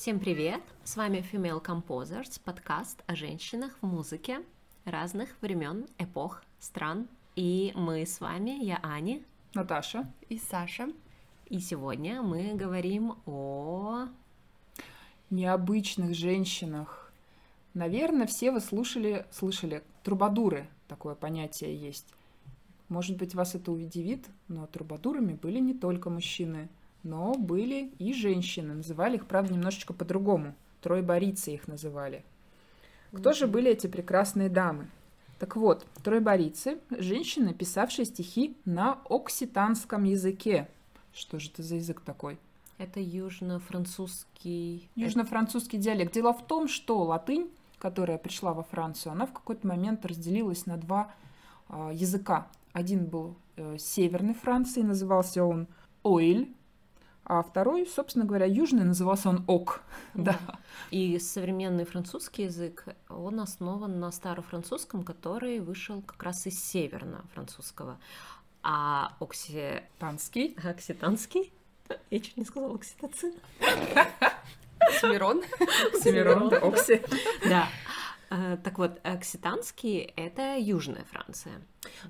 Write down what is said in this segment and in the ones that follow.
Всем привет! С вами Female Composers, подкаст о женщинах в музыке разных времен, эпох, стран. И мы с вами, я Ани, Наташа и Саша. И сегодня мы говорим о необычных женщинах. Наверное, все вы слушали, слышали трубадуры, такое понятие есть. Может быть, вас это удивит, но трубадурами были не только мужчины, но были и женщины. Называли их, правда, немножечко по-другому. Тройборицы их называли. Кто же были эти прекрасные дамы? Так вот, тройборицы – женщины, писавшие стихи на окситанском языке. Что же это за язык такой? Это южно-французский... Южно-французский диалект. Дело в том, что латынь, которая пришла во Францию, она в какой-то момент разделилась на два э, языка. Один был э, северной Франции, назывался он Ойль, а второй, собственно говоря, южный, назывался он Ок. Да. да. И современный французский язык, он основан на старофранцузском, который вышел как раз из северно-французского. А окситанский... Окситанский? Я чуть не сказала окситоцин. Оксимирон. Оксимирон, да, окси. Да. Э, так вот, окситанский — это Южная Франция.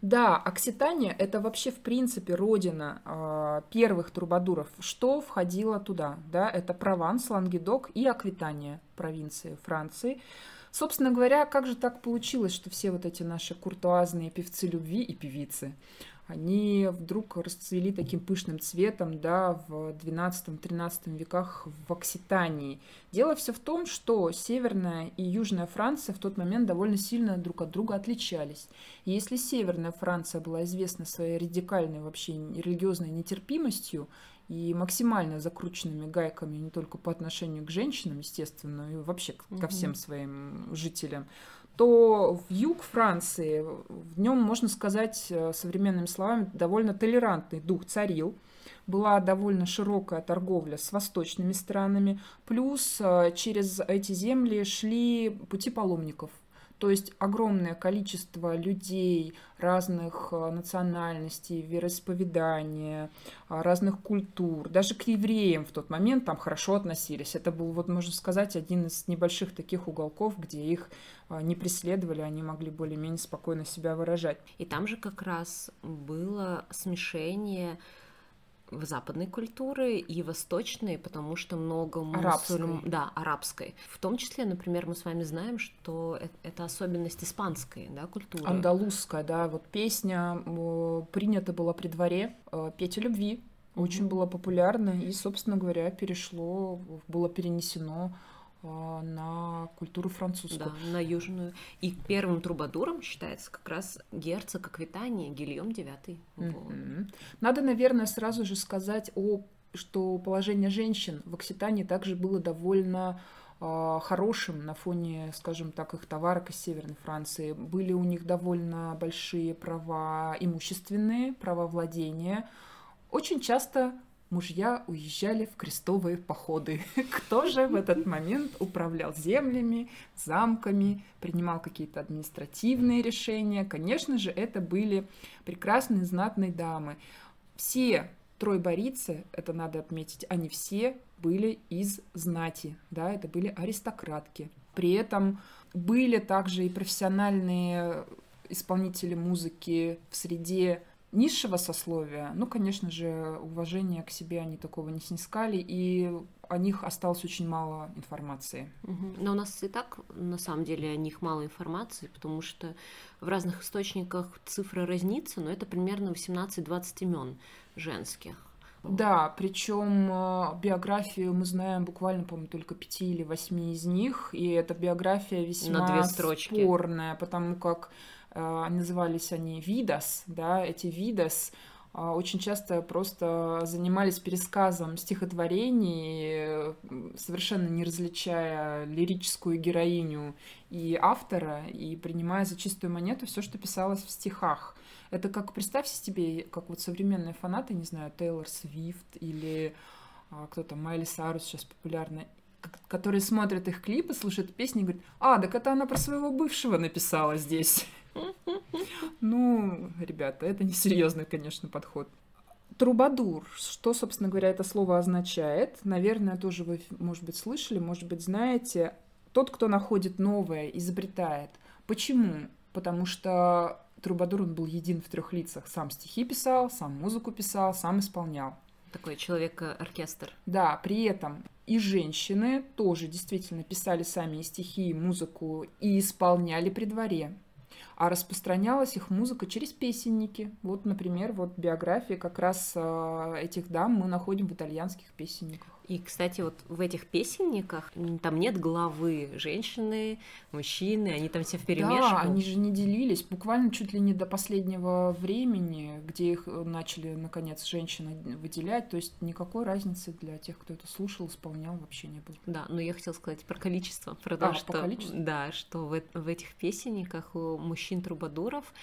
Да, Окситания — это вообще, в принципе, родина э, первых трубадуров. Что входило туда? Да, это Прованс, Лангедок и Аквитания, провинции Франции. Собственно говоря, как же так получилось, что все вот эти наши куртуазные певцы любви и певицы, они вдруг расцвели таким пышным цветом да, в 12-13 веках в Окситании. Дело все в том, что Северная и Южная Франция в тот момент довольно сильно друг от друга отличались. И если Северная Франция была известна своей радикальной вообще религиозной нетерпимостью и максимально закрученными гайками не только по отношению к женщинам, естественно, но и вообще ко всем своим жителям, то в юг Франции, в нем, можно сказать, э, современными словами, довольно толерантный дух царил. Была довольно широкая торговля с восточными странами, плюс э, через эти земли шли пути паломников – то есть огромное количество людей разных э, национальностей, вероисповедания, э, разных культур, даже к евреям в тот момент там хорошо относились. Это был, вот можно сказать, один из небольших таких уголков, где их э, не преследовали, они могли более-менее спокойно себя выражать. И там же как раз было смешение западной культуры и восточной, потому что много мусульм... Да, арабской. В том числе, например, мы с вами знаем, что это особенность испанской да, культуры. Андалузская, да. Вот песня принята была при дворе э, «Петь о любви». Очень mm-hmm. было популярно и, собственно говоря, перешло, было перенесено на культуру французскую. Да, на южную. И первым трубадуром считается как раз герцог Аквитании Гильем IX. Mm-hmm. Надо, наверное, сразу же сказать о что положение женщин в Окситании также было довольно э, хорошим на фоне, скажем так, их товарок из Северной Франции. Были у них довольно большие права имущественные, права владения. Очень часто мужья уезжали в крестовые походы. Кто же в этот момент управлял землями, замками, принимал какие-то административные решения? Конечно же, это были прекрасные знатные дамы. Все тройборицы, это надо отметить, они все были из знати, да, это были аристократки. При этом были также и профессиональные исполнители музыки в среде низшего сословия, ну, конечно же, уважения к себе они такого не снискали, и о них осталось очень мало информации. Но у нас и так, на самом деле, о них мало информации, потому что в разных источниках цифры разнится, но это примерно 18-20 имен женских. Да, причем э, биографию мы знаем буквально, по-моему, только пяти или восьми из них, и эта биография весьма На две строчки. спорная, потому как назывались они видос, да, эти видос э, очень часто просто занимались пересказом стихотворений, совершенно не различая лирическую героиню и автора, и принимая за чистую монету все, что писалось в стихах. Это как, представьте себе, как вот современные фанаты, не знаю, Тейлор Свифт или а, кто-то, Майли Сарус сейчас популярна, которые смотрят их клипы, слушают песни и говорят, а, так это она про своего бывшего написала здесь. Ну, ребята, это несерьезный, конечно, подход. Трубадур. Что, собственно говоря, это слово означает? Наверное, тоже вы, может быть, слышали, может быть, знаете. Тот, кто находит новое, изобретает. Почему? Потому что Трубадур, он был един в трех лицах. Сам стихи писал, сам музыку писал, сам исполнял. Такой человек-оркестр. Да, при этом и женщины тоже действительно писали сами и стихи, и музыку, и исполняли при дворе а распространялась их музыка через песенники. Вот, например, вот биографии как раз э, этих дам мы находим в итальянских песенниках. И, кстати, вот в этих песенниках там нет главы женщины, мужчины, они там все в перемешку. Да, они же не делились, буквально чуть ли не до последнего времени, где их э, начали, наконец, женщины выделять, то есть никакой разницы для тех, кто это слушал, исполнял, вообще не было. Да, но я хотела сказать про количество, про то, а, что, по количеству? да, что в, в этих песенниках у мужчин-трубадуров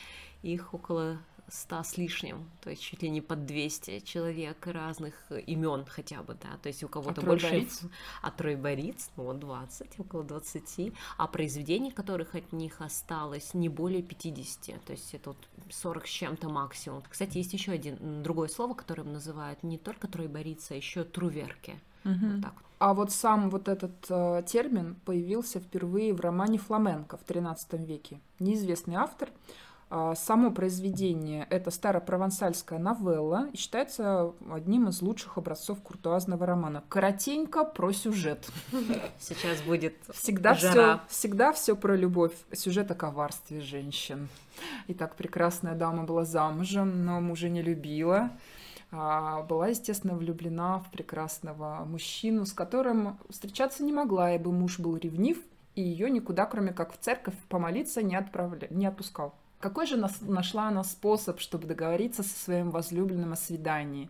их около ста с лишним, то есть чуть ли не под 200 человек разных имен хотя бы, да, то есть у кого-то а больше... Бориц? А Трой Бориц, ну вот 20, около 20, а произведений, которых от них осталось не более 50, то есть это вот 40 с чем-то максимум. Кстати, есть еще один другое слово, которым называют не только Трой Бориц, а еще Труверки. Угу. Вот так вот. А вот сам вот этот э, термин появился впервые в романе «Фламенко» в XIII веке. Неизвестный автор само произведение – это старопровансальская новелла и считается одним из лучших образцов куртуазного романа. Коротенько про сюжет. Сейчас будет всегда жара. Все, всегда все про любовь. Сюжет о коварстве женщин. Итак, прекрасная дама была замужем, но мужа не любила. А, была, естественно, влюблена в прекрасного мужчину, с которым встречаться не могла, ибо муж был ревнив, и ее никуда, кроме как в церковь, помолиться не, отправля... не отпускал. Какой же нашла она способ, чтобы договориться со своим возлюбленным о свидании?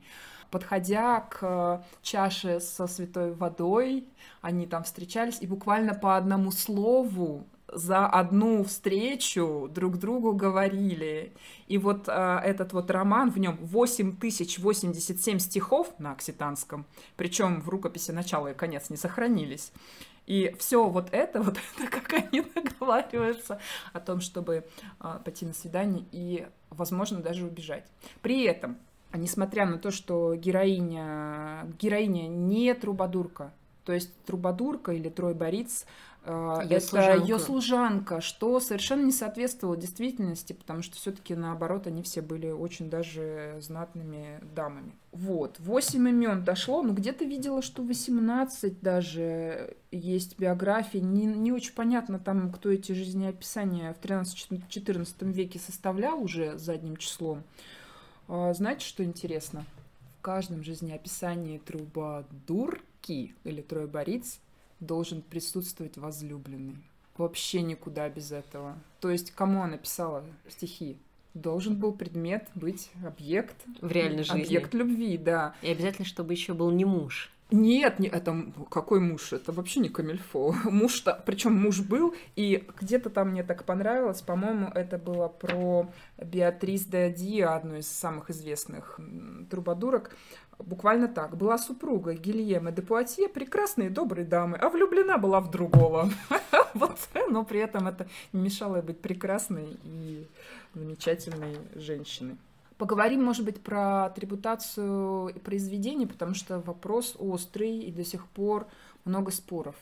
Подходя к чаше со святой водой, они там встречались, и буквально по одному слову за одну встречу друг другу говорили. И вот э, этот вот роман, в нем 8087 стихов на окситанском, причем в рукописи начало и конец не сохранились. И все вот это, вот это, как они договариваются о том, чтобы а, пойти на свидание и, возможно, даже убежать. При этом, несмотря на то, что героиня, героиня не трубадурка, то есть трубадурка или Трой Бориц а, ее это служанка. ее служанка, что совершенно не соответствовало действительности, потому что все-таки наоборот они все были очень даже знатными дамами. Вот, восемь имен дошло, но где-то видела, что 18 даже есть биографии. Не, не очень понятно там, кто эти жизнеописания в 13-14 веке составлял уже задним числом. А, знаете, что интересно? В каждом жизнеописании трубадурки или тройбориц должен присутствовать возлюбленный. Вообще никуда без этого. То есть, кому она писала стихи? Должен был предмет быть объект. В реальной жизни. Объект любви, да. И обязательно, чтобы еще был не муж. Нет, не, это какой муж? Это вообще не камильфо. Муж-то, причем муж был, и где-то там мне так понравилось, по-моему, это было про Беатрис де Диа, одну из самых известных трубадурок. Буквально так. Была супруга Гильема де Пуатье, прекрасной и доброй дамы, а влюблена была в другого. Вот, но при этом это не мешало быть прекрасной и замечательной женщиной. Поговорим, может быть, про трибутацию и произведения, потому что вопрос острый и до сих пор много споров.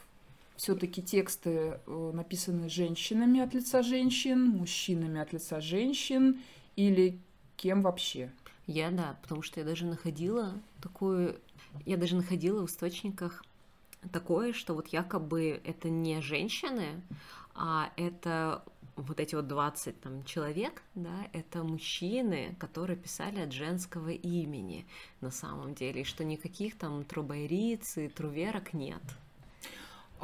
Все-таки тексты э, написаны женщинами от лица женщин, мужчинами от лица женщин или кем вообще? Я, да, потому что я даже находила такую... Я даже находила в источниках такое, что вот якобы это не женщины, а это вот эти вот 20 там человек, да, это мужчины, которые писали от женского имени на самом деле, и что никаких там трубайриц и труверок нет.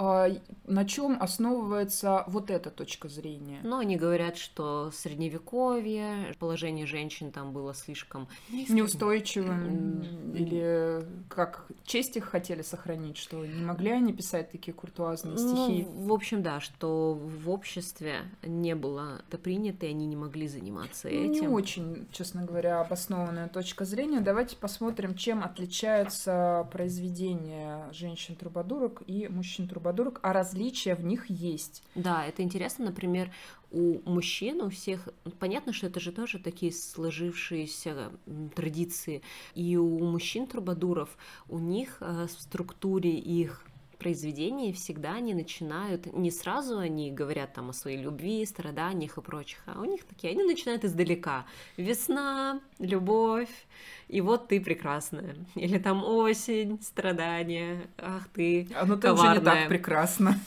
А на чем основывается вот эта точка зрения? Ну, они говорят, что средневековье, положение женщин там было слишком неустойчивым, или как честь их хотели сохранить, что не могли они писать такие куртуазные ну, стихи? Ну, в общем, да, что в обществе не было это принято, и они не могли заниматься этим. Не очень, честно говоря, обоснованная точка зрения. Давайте посмотрим, чем отличаются произведения женщин-трубадурок и мужчин-трубадурок трубадурок, а различия в них есть. Да, это интересно, например, у мужчин, у всех, понятно, что это же тоже такие сложившиеся традиции, и у мужчин-трубадуров, у них э, в структуре их произведений всегда они начинают, не сразу они говорят там о своей любви, страданиях и прочих, а у них такие, они начинают издалека. Весна, любовь, и вот ты прекрасная. Или там осень, страдания, ах ты А ну ты уже не так прекрасно.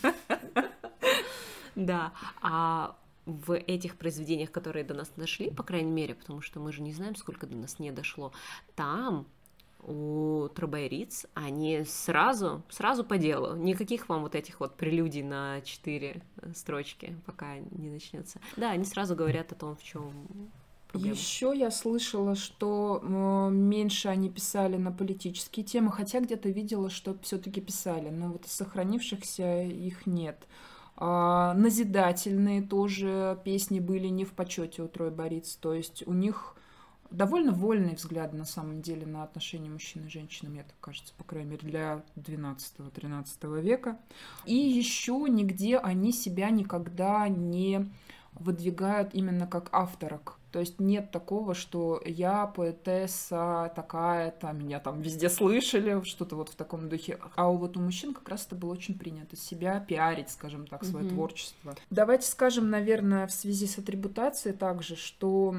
Да, а в этих произведениях, которые до нас дошли, по крайней мере, потому что мы же не знаем, сколько до нас не дошло, там у Трубайриц, они сразу, сразу по делу. Никаких вам вот этих вот прелюдий на четыре строчки, пока не начнется. Да, они сразу говорят о том, в чем Еще я слышала, что меньше они писали на политические темы, хотя где-то видела, что все-таки писали, но вот сохранившихся их нет. А, назидательные тоже песни были не в почете у Трой Бориц, то есть у них довольно вольные взгляды на самом деле на отношения мужчины и женщины, мне так кажется, по крайней мере, для 12-13 века. И еще нигде они себя никогда не выдвигают именно как авторок. То есть нет такого, что я поэтесса такая-то, меня там везде слышали, что-то вот в таком духе. А вот у мужчин как раз это было очень принято, себя пиарить, скажем так, свое mm-hmm. творчество. Давайте скажем, наверное, в связи с атрибутацией также, что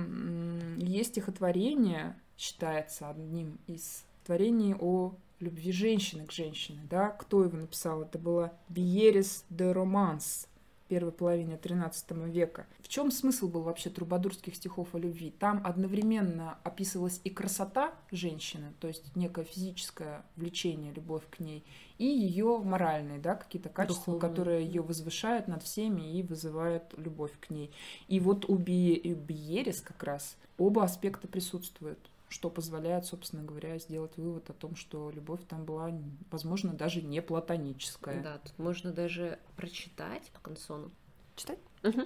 есть стихотворение, считается одним из творений о любви женщины к женщине, да, кто его написал? Это было Биерис де Романс, первой половине XIII века. В чем смысл был вообще трубадурских стихов о любви? Там одновременно описывалась и красота женщины, то есть некое физическое влечение, любовь к ней, и ее моральные, да, какие-то качества, Духовные. которые ее возвышают над всеми и вызывают любовь к ней. И вот у, Би, у Биерис как раз оба аспекта присутствуют что позволяет, собственно говоря, сделать вывод о том, что любовь там была, возможно, даже не платоническая. Да, тут можно даже прочитать по консону. Читать? Угу.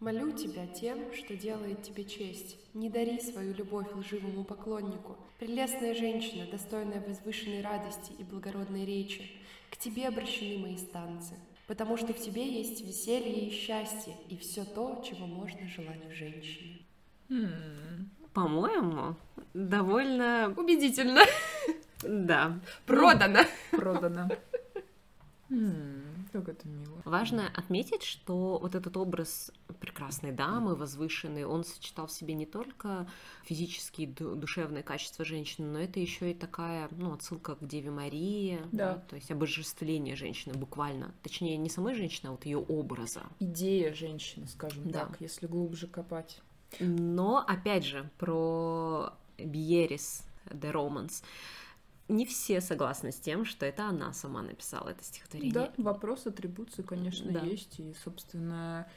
Молю тебя тем, что делает тебе честь. Не дари свою любовь лживому поклоннику. Прелестная женщина, достойная возвышенной радости и благородной речи, к тебе обращены мои станцы, потому что в тебе есть веселье и счастье, и все то, чего можно желать в женщине. Hmm по-моему, довольно... Убедительно. Да. Продано. Продано. Как это мило. Важно отметить, что вот этот образ прекрасной дамы, возвышенной, он сочетал в себе не только физические, душевные качества женщины, но это еще и такая, ну, отсылка к Деве Марии, да. да, то есть обожествление женщины буквально, точнее, не самой женщины, а вот ее образа. Идея женщины, скажем да. так, если глубже копать. Но, опять же, про Бьерис де Романс. Не все согласны с тем, что это она сама написала это стихотворение. Да, вопрос атрибуции, конечно, да. есть. И, собственно,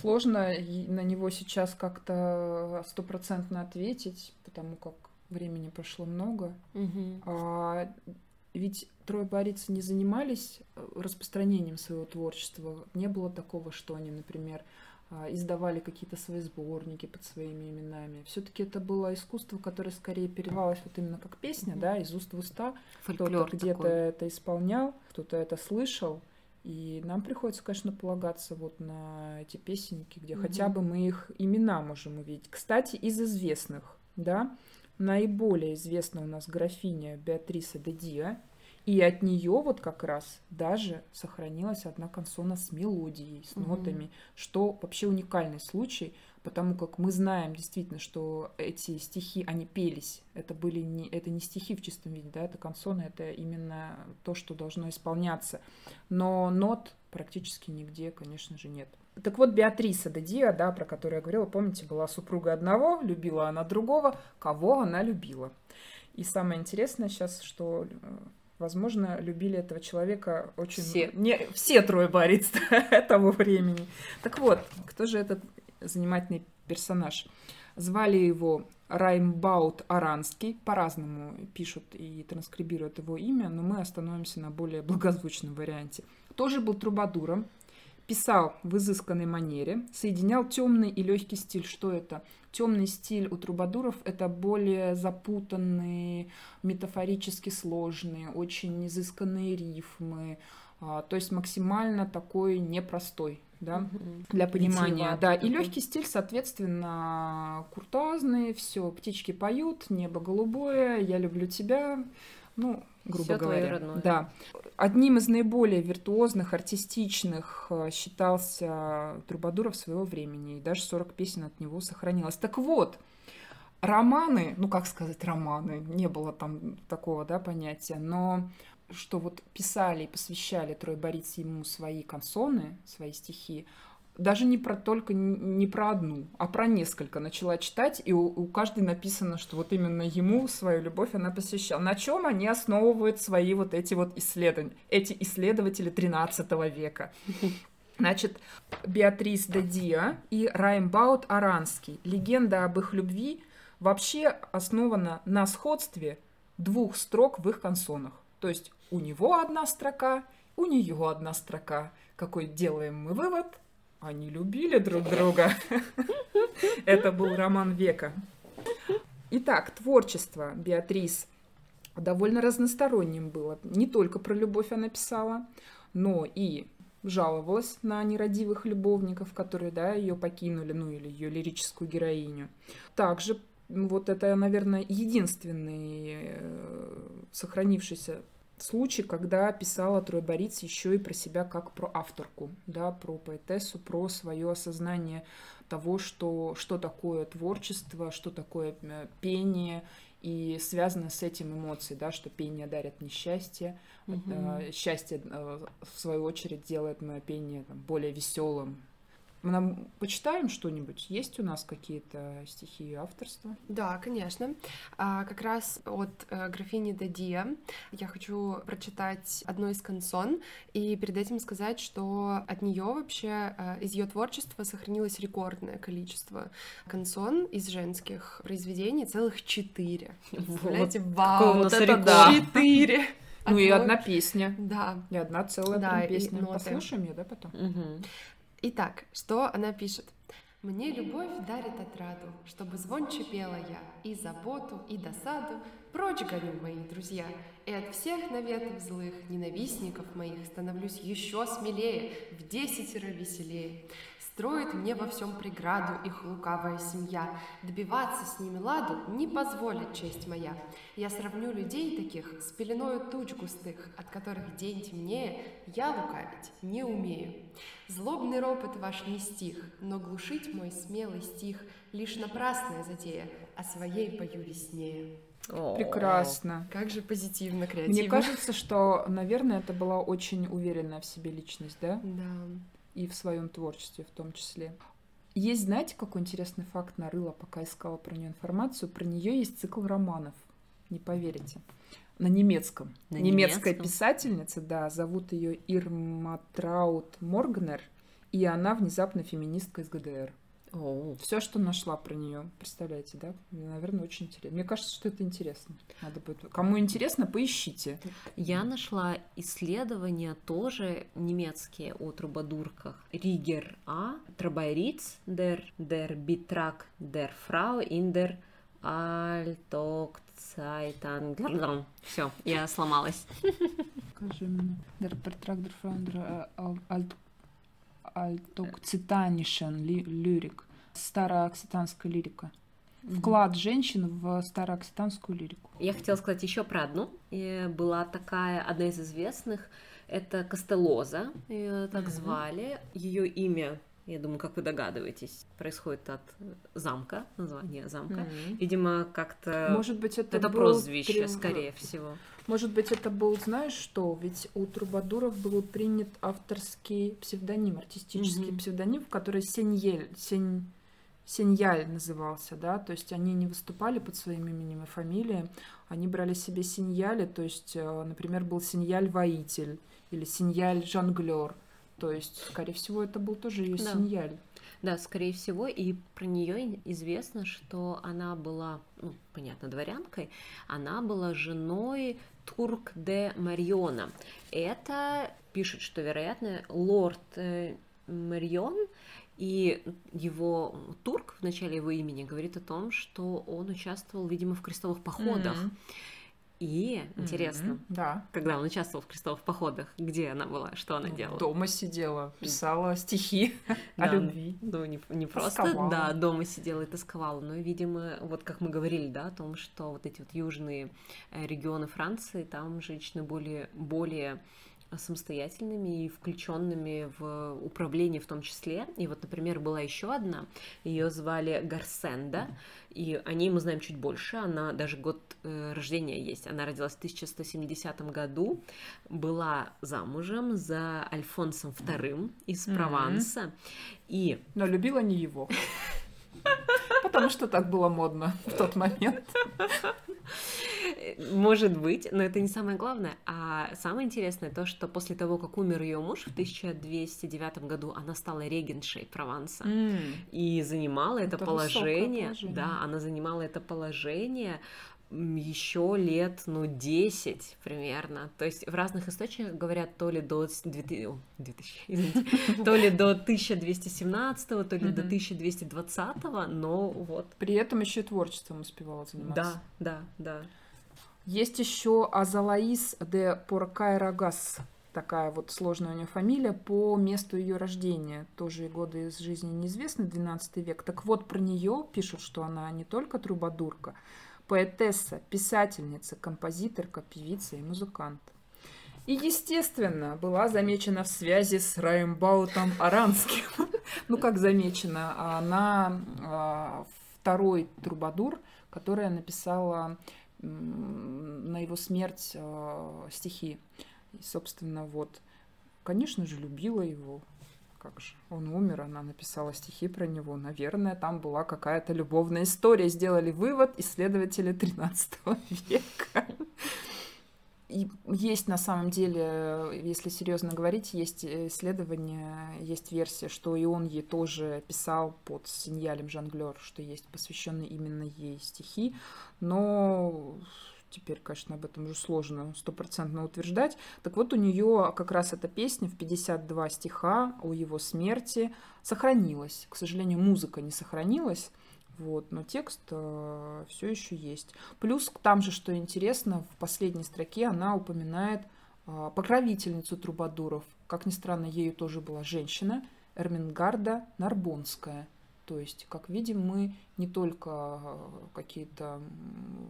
сложно на него сейчас как-то стопроцентно ответить, потому как времени прошло много. Угу. А, ведь трое борицы не занимались распространением своего творчества. Не было такого, что они, например, издавали какие-то свои сборники под своими именами. Все-таки это было искусство, которое скорее передавалось вот именно как песня, mm-hmm. да, из уст в уста. Кто-то где-то это исполнял, кто-то это слышал. И нам приходится, конечно, полагаться вот на эти песенники, где mm-hmm. хотя бы мы их имена можем увидеть. Кстати, из известных, да, наиболее известна у нас графиня Беатриса де Диа, и от нее вот как раз даже сохранилась одна консона с мелодией, с нотами, угу. что вообще уникальный случай, потому как мы знаем действительно, что эти стихи, они пелись. Это были не, это не стихи в чистом виде, да, это консоны, это именно то, что должно исполняться. Но нот практически нигде, конечно же, нет. Так вот, Беатриса де Диа, да, про которую я говорила, помните, была супруга одного, любила она другого, кого она любила. И самое интересное сейчас, что э, Возможно, любили этого человека очень... Все. Не... Все трое борец того времени. Так вот, кто же этот занимательный персонаж? Звали его Раймбаут Аранский. По-разному пишут и транскрибируют его имя, но мы остановимся на более благозвучном варианте. Тоже был трубадуром, Писал в изысканной манере, соединял темный и легкий стиль. Что это? Темный стиль у трубадуров это более запутанные, метафорически сложные, очень изысканные рифмы, а, то есть максимально такой непростой да, угу. для понимания. Да, и легкий стиль, соответственно, куртуазный, все, птички поют, небо голубое, я люблю тебя, ну, грубо Всё говоря. Да. Одним из наиболее виртуозных, артистичных э, считался Трубадуров своего времени, и даже 40 песен от него сохранилось. Так вот, романы, ну как сказать романы, не было там такого, да, понятия, но что вот писали и посвящали Трой Борис ему свои консоны, свои стихи, даже не про только не про одну, а про несколько начала читать, и у, у каждой написано, что вот именно ему свою любовь она посвящала. На чем они основывают свои вот эти вот исследования, эти исследователи 13 века. Значит, Беатрис де Диа и Раймбаут Аранский. Легенда об их любви вообще основана на сходстве двух строк в их консонах. То есть у него одна строка, у нее одна строка. Какой делаем мы вывод? Они любили друг друга. Это был роман века. Итак, творчество Беатрис довольно разносторонним было. Не только про любовь она писала, но и жаловалась на нерадивых любовников, которые, да, ее покинули, ну или ее лирическую героиню. Также вот это, наверное, единственный э, сохранившийся случай, когда писала Трой Бориц еще и про себя как про авторку, да, про поэтессу, про свое осознание того, что, что такое творчество, что такое э, пение, и связано с этим эмоции, да, что пение дарит несчастье, угу. э, счастье, э, в свою очередь, делает мое пение там, более веселым, мы нам почитаем что-нибудь? Есть у нас какие-то стихи и авторства? Да, конечно. А, как раз от а, графини Дадия я хочу прочитать одно из кансон и перед этим сказать, что от нее вообще а, из ее творчества сохранилось рекордное количество кансон из женских произведений, целых четыре. Представляете, вот. вау, вот это да! Четыре! Ну и одна песня. Да. И одна целая да, песня. Послушаем ее, да, потом? Угу. Итак, что она пишет? Мне любовь дарит отраду, чтобы звонче пела я, и заботу, и досаду прочь гоню, мои друзья, и от всех наветов злых ненавистников моих становлюсь еще смелее, в десятеро веселее. Строит мне во всем преграду их лукавая семья. Добиваться с ними ладу не позволит честь моя. Я сравню людей таких с пеленою туч густых, от которых день темнее, я лукавить не умею. Злобный ропот ваш не стих, но глушить мой смелый стих лишь напрасная затея, о своей пою весне. Прекрасно. Как же позитивно, креативно. Мне кажется, что, наверное, это была очень уверенная в себе личность, да? Да и в своем творчестве в том числе. Есть, знаете, какой интересный факт нарыла, пока искала про нее информацию? Про нее есть цикл романов, не поверите. На немецком. На Немецкая немецком? писательница, да, зовут ее Ирма Траут Моргнер, и она внезапно феминистка из ГДР. Все, что нашла про нее, представляете, да? Наверное, очень интересно. Мне кажется, что это интересно. Надо будет. Кому интересно, поищите. Я нашла исследования тоже немецкие о трубадурках. Ригер А. Трабайриц der, der Bitrag der Frau in der Altokzeitan. Все, я сломалась. Скажи мне. Bitrag der Frau in der Alt альтокцитанишен ли, лирик, староокситанская лирика. Вклад женщин в староокситанскую лирику. Я хотела сказать еще про одну. И была такая, одна из известных, это Костелоза, ее так mm-hmm. звали. Ее имя я думаю, как вы догадываетесь, происходит от замка, название замка. Mm-hmm. Видимо, как-то... Может быть, это, это был прозвище, при... скорее всего. Может быть, это был, знаешь что, ведь у Трубадуров был принят авторский псевдоним, артистический mm-hmm. псевдоним, который Сеньель, Сень... Сеньяль назывался, да, то есть они не выступали под своим именем и фамилией, они брали себе Синьяли, то есть, э, например, был Синьяль Воитель или Синьяль Жонглер, то есть, скорее всего, это был тоже ее да. синьяль. Да, скорее всего, и про нее известно, что она была, ну, понятно, дворянкой, она была женой Турк де Мариона. Это пишет, что, вероятно, лорд э, Марион, и его турк в начале его имени говорит о том, что он участвовал, видимо, в крестовых походах. Mm-hmm. И интересно, mm-hmm, да. когда он участвовал в крестовых походах, где она была, что она делала? Дома сидела, писала стихи о любви. Ну, не, не просто, да, дома сидела и тосковала, но, видимо, вот как мы говорили, да, о том, что вот эти вот южные э, регионы Франции, там женщины более, более самостоятельными и включенными в управление в том числе. И вот, например, была еще одна, ее звали Гарсенда, и о ней мы знаем чуть больше, она даже год э, рождения есть. Она родилась в 1170 году, была замужем за Альфонсом II из Прованса, mm-hmm. и... Но любила не его. Потому что так было модно в тот момент. Может быть, но это не самое главное. А самое интересное то, что после того, как умер ее муж в 1209 году, она стала регеншей Прованса mm. и занимала это, это положение, положение. Да, она занимала это положение еще лет, ну, 10 примерно. То есть в разных источниках говорят то ли до 2000, 2000 извините, то ли до 1217, то ли до 1220, но вот. При этом еще и творчеством успевала заниматься. Да, да, да. Есть еще Азалаис де Поркайрагас, такая вот сложная у нее фамилия, по месту ее рождения. Тоже годы из жизни неизвестны, 12 век. Так вот, про нее пишут, что она не только трубадурка, поэтесса, писательница, композиторка, певица и музыкант. И, естественно, была замечена в связи с Раймбаутом Аранским. ну, как замечена? Она а, второй трубадур, которая написала на его смерть э, стихи. И, собственно, вот, конечно же, любила его. Как же, он умер, она написала стихи про него. Наверное, там была какая-то любовная история. Сделали вывод исследователи 13 века. И есть на самом деле, если серьезно говорить, есть исследования, есть версия, что и он ей тоже писал под синьялем Жонглер, что есть посвященные именно ей стихи, но теперь, конечно, об этом уже сложно стопроцентно утверждать. Так вот, у нее как раз эта песня в 52 стиха о его смерти сохранилась. К сожалению, музыка не сохранилась, вот, но текст э, все еще есть. Плюс там же, что интересно, в последней строке она упоминает э, покровительницу трубадуров. Как ни странно, ею тоже была женщина, Эрмингарда Нарбонская. То есть, как видим, мы не только э, какие-то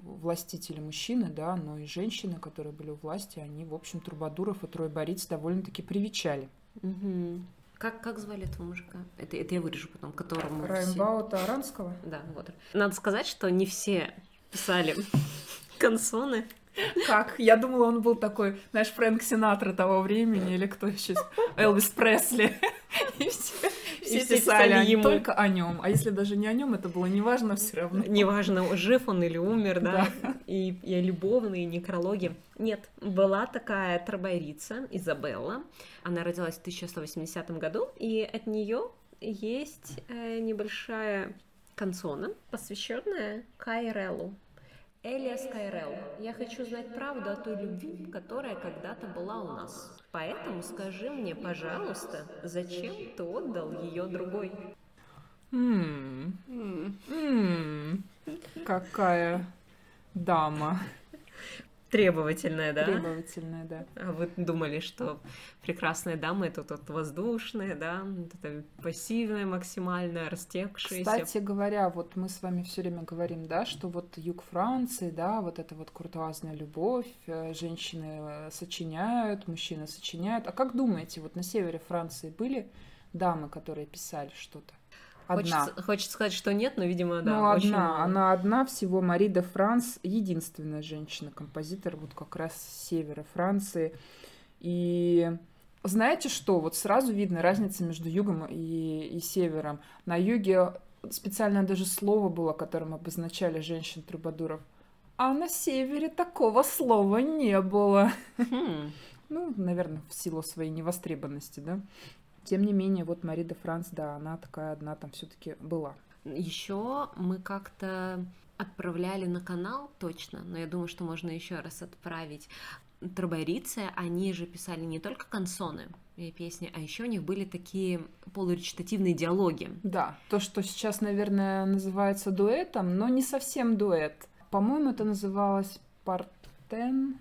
властители мужчины, да, но и женщины, которые были у власти, они, в общем, трубадуров и тройбориц довольно-таки привечали. Угу. Как, как звали этого мужика? Это, это я вырежу потом, которому... Раймбаута все... Аранского? Да, вот. Надо сказать, что не все писали консоны. Как? Я думала, он был такой, знаешь, Фрэнк Синатра того времени, или кто еще? Элвис Пресли. И все все, все писали, ему. только о нем. А если даже не о нем, это было неважно все равно. Неважно, жив он или умер, да. да. И, и любовные некрологи. Нет, была такая трабайрица Изабелла. Она родилась в 1180 году, и от нее есть э, небольшая канцона, посвященная Кайреллу. Элиас Кайрел, я хочу знать правду о той любви, которая когда-то была у нас. Поэтому скажи мне, пожалуйста, зачем ты отдал ее другой? Какая дама. Требовательная, да? Требовательная, да. А вы думали, что прекрасная дама это тут воздушная, да, это пассивная, максимально растекшаяся. Кстати говоря, вот мы с вами все время говорим, да, что вот юг Франции, да, вот это вот куртуазная любовь, э, женщины э, сочиняют, мужчины сочиняют. А как думаете, вот на севере Франции были дамы, которые писали что-то? Одна. Хочется, хочется сказать, что нет, но, видимо, да. Ну, одна. Мало. Она одна всего. Мари де Франс единственная женщина-композитор вот как раз с севера Франции. И знаете что? Вот сразу видно разница между югом и, и севером. На юге специально даже слово было, которым обозначали женщин-трубадуров. А на севере такого слова не было. Хм. Ну, наверное, в силу своей невостребованности, да. Тем не менее, вот Мари де Франс, да, она такая одна там все-таки была. Еще мы как-то отправляли на канал точно, но я думаю, что можно еще раз отправить. Трабайрицы, они же писали не только консоны, песни, а еще у них были такие полуречитативные диалоги. Да, то, что сейчас, наверное, называется дуэтом, но не совсем дуэт. По-моему, это называлось партен.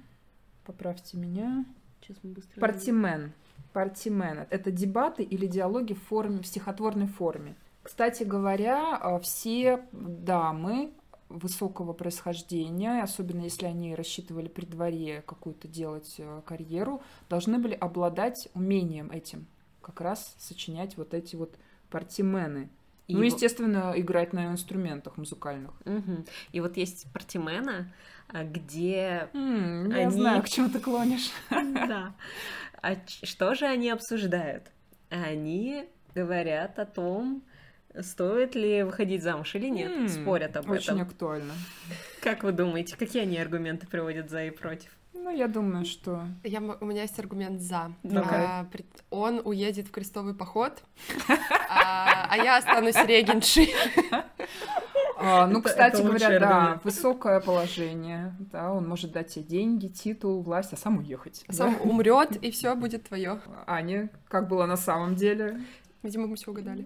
Поправьте меня. Сейчас мы быстро... Партимен. Партимен. Это дебаты или диалоги в, форме, в стихотворной форме. Кстати говоря, а, все дамы высокого происхождения, особенно если они рассчитывали при дворе какую-то делать э, карьеру, должны были обладать умением этим, как раз сочинять вот эти вот партимены. И ну, его... естественно, играть на инструментах музыкальных. Угу. И вот есть партимена, а, где mm, они... Я знаю, к чему ты клонишь. Да. А что же они обсуждают? Они говорят о том, стоит ли выходить замуж или нет. Mm, Спорят об очень этом. Очень актуально. Как вы думаете, какие они аргументы приводят за и против? Ну, я думаю, что... Я, у меня есть аргумент «за». А, он уедет в крестовый поход, а, а я останусь регеншей. А, ну, это, кстати это говоря, да, аргумент. высокое положение, да, он может дать тебе деньги, титул, власть, а сам уехать. Сам да? умрет и все будет твое. Аня, как было на самом деле? Видимо, мы все угадали.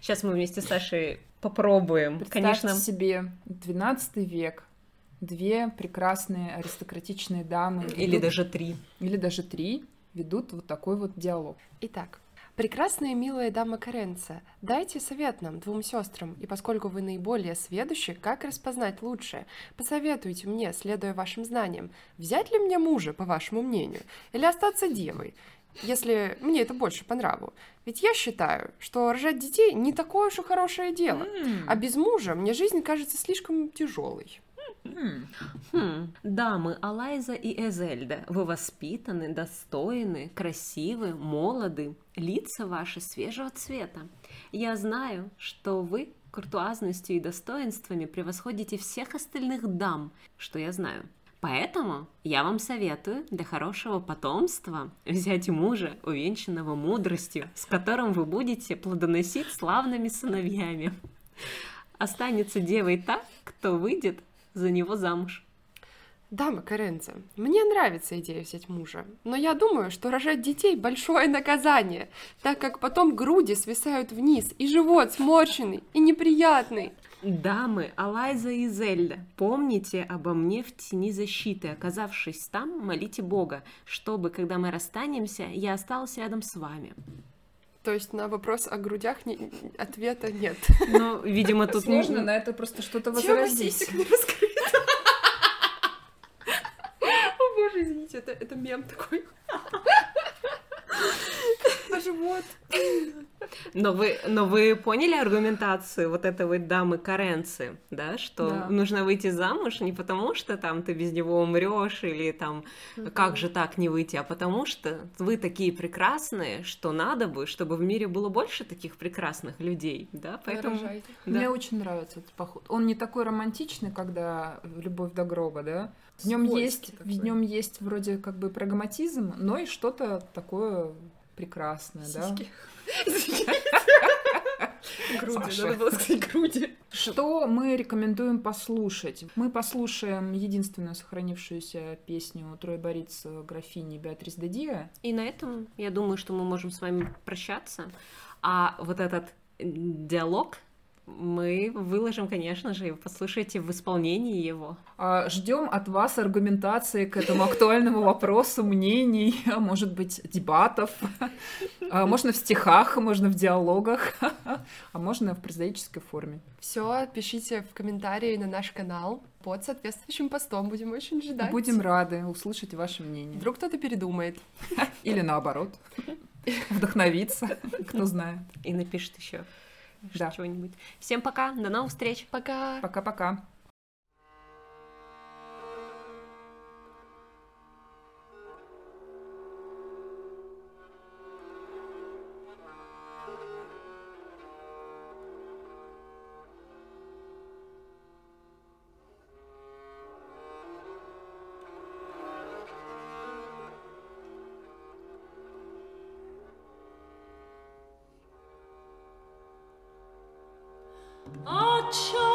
Сейчас мы вместе с Сашей попробуем. Представьте Конечно. себе 12 век, две прекрасные аристократичные дамы. Или ведут, даже три. Или даже три ведут вот такой вот диалог. Итак, прекрасная и милая дама Каренца, дайте совет нам, двум сестрам, и поскольку вы наиболее сведущи, как распознать лучшее, посоветуйте мне, следуя вашим знаниям, взять ли мне мужа, по вашему мнению, или остаться девой, если мне это больше по нраву. Ведь я считаю, что рожать детей не такое уж и хорошее дело. А без мужа мне жизнь кажется слишком тяжелой. Хм. Хм. Дамы Алайза и Эзельда, вы воспитаны, достойны, красивы, молоды, лица ваши свежего цвета. Я знаю, что вы куртуазностью и достоинствами превосходите всех остальных дам, что я знаю. Поэтому я вам советую для хорошего потомства взять мужа, увенчанного мудростью, с которым вы будете плодоносить славными сыновьями. Останется девой та, кто выйдет за него замуж. Дама Каренца, мне нравится идея взять мужа, но я думаю, что рожать детей – большое наказание, так как потом груди свисают вниз, и живот сморщенный и неприятный. Дамы, Алайза и Зельда, помните обо мне в тени защиты. Оказавшись там, молите Бога, чтобы, когда мы расстанемся, я остался рядом с вами. То есть на вопрос о грудях не, ответа нет. Ну, видимо, тут... Сложно на это просто что-то возразить. О боже, извините, это, это мем такой. А живот. Но вы, но вы поняли аргументацию вот этой вот дамы Каренцы, да, что да. нужно выйти замуж не потому, что там ты без него умрешь или там угу. как же так не выйти, а потому что вы такие прекрасные, что надо бы, чтобы в мире было больше таких прекрасных людей, да, поэтому... Да. Мне очень нравится этот поход. Он не такой романтичный, когда любовь до гроба, да, в нем есть, такой. в нем есть вроде как бы прагматизм, но и что-то такое прекрасное, Сиськи. да? Груди, надо было сказать груди. Что мы рекомендуем послушать? Мы послушаем единственную сохранившуюся песню Трой Бориц графини Беатрис де Диа. И на этом, я думаю, что мы можем с вами прощаться. А вот этот диалог мы выложим, конечно же, и послушайте в исполнении его. А, Ждем от вас аргументации к этому актуальному вопросу, мнений, а может быть, дебатов. А, можно в стихах, можно в диалогах, а можно в прозаической форме. Все, пишите в комментарии на наш канал под соответствующим постом. Будем очень ждать. Будем рады услышать ваше мнение. Вдруг кто-то передумает. Или наоборот. Вдохновиться, кто знает. И напишет еще да. чего-нибудь. Всем пока, до новых встреч. Пока. Пока-пока. A child.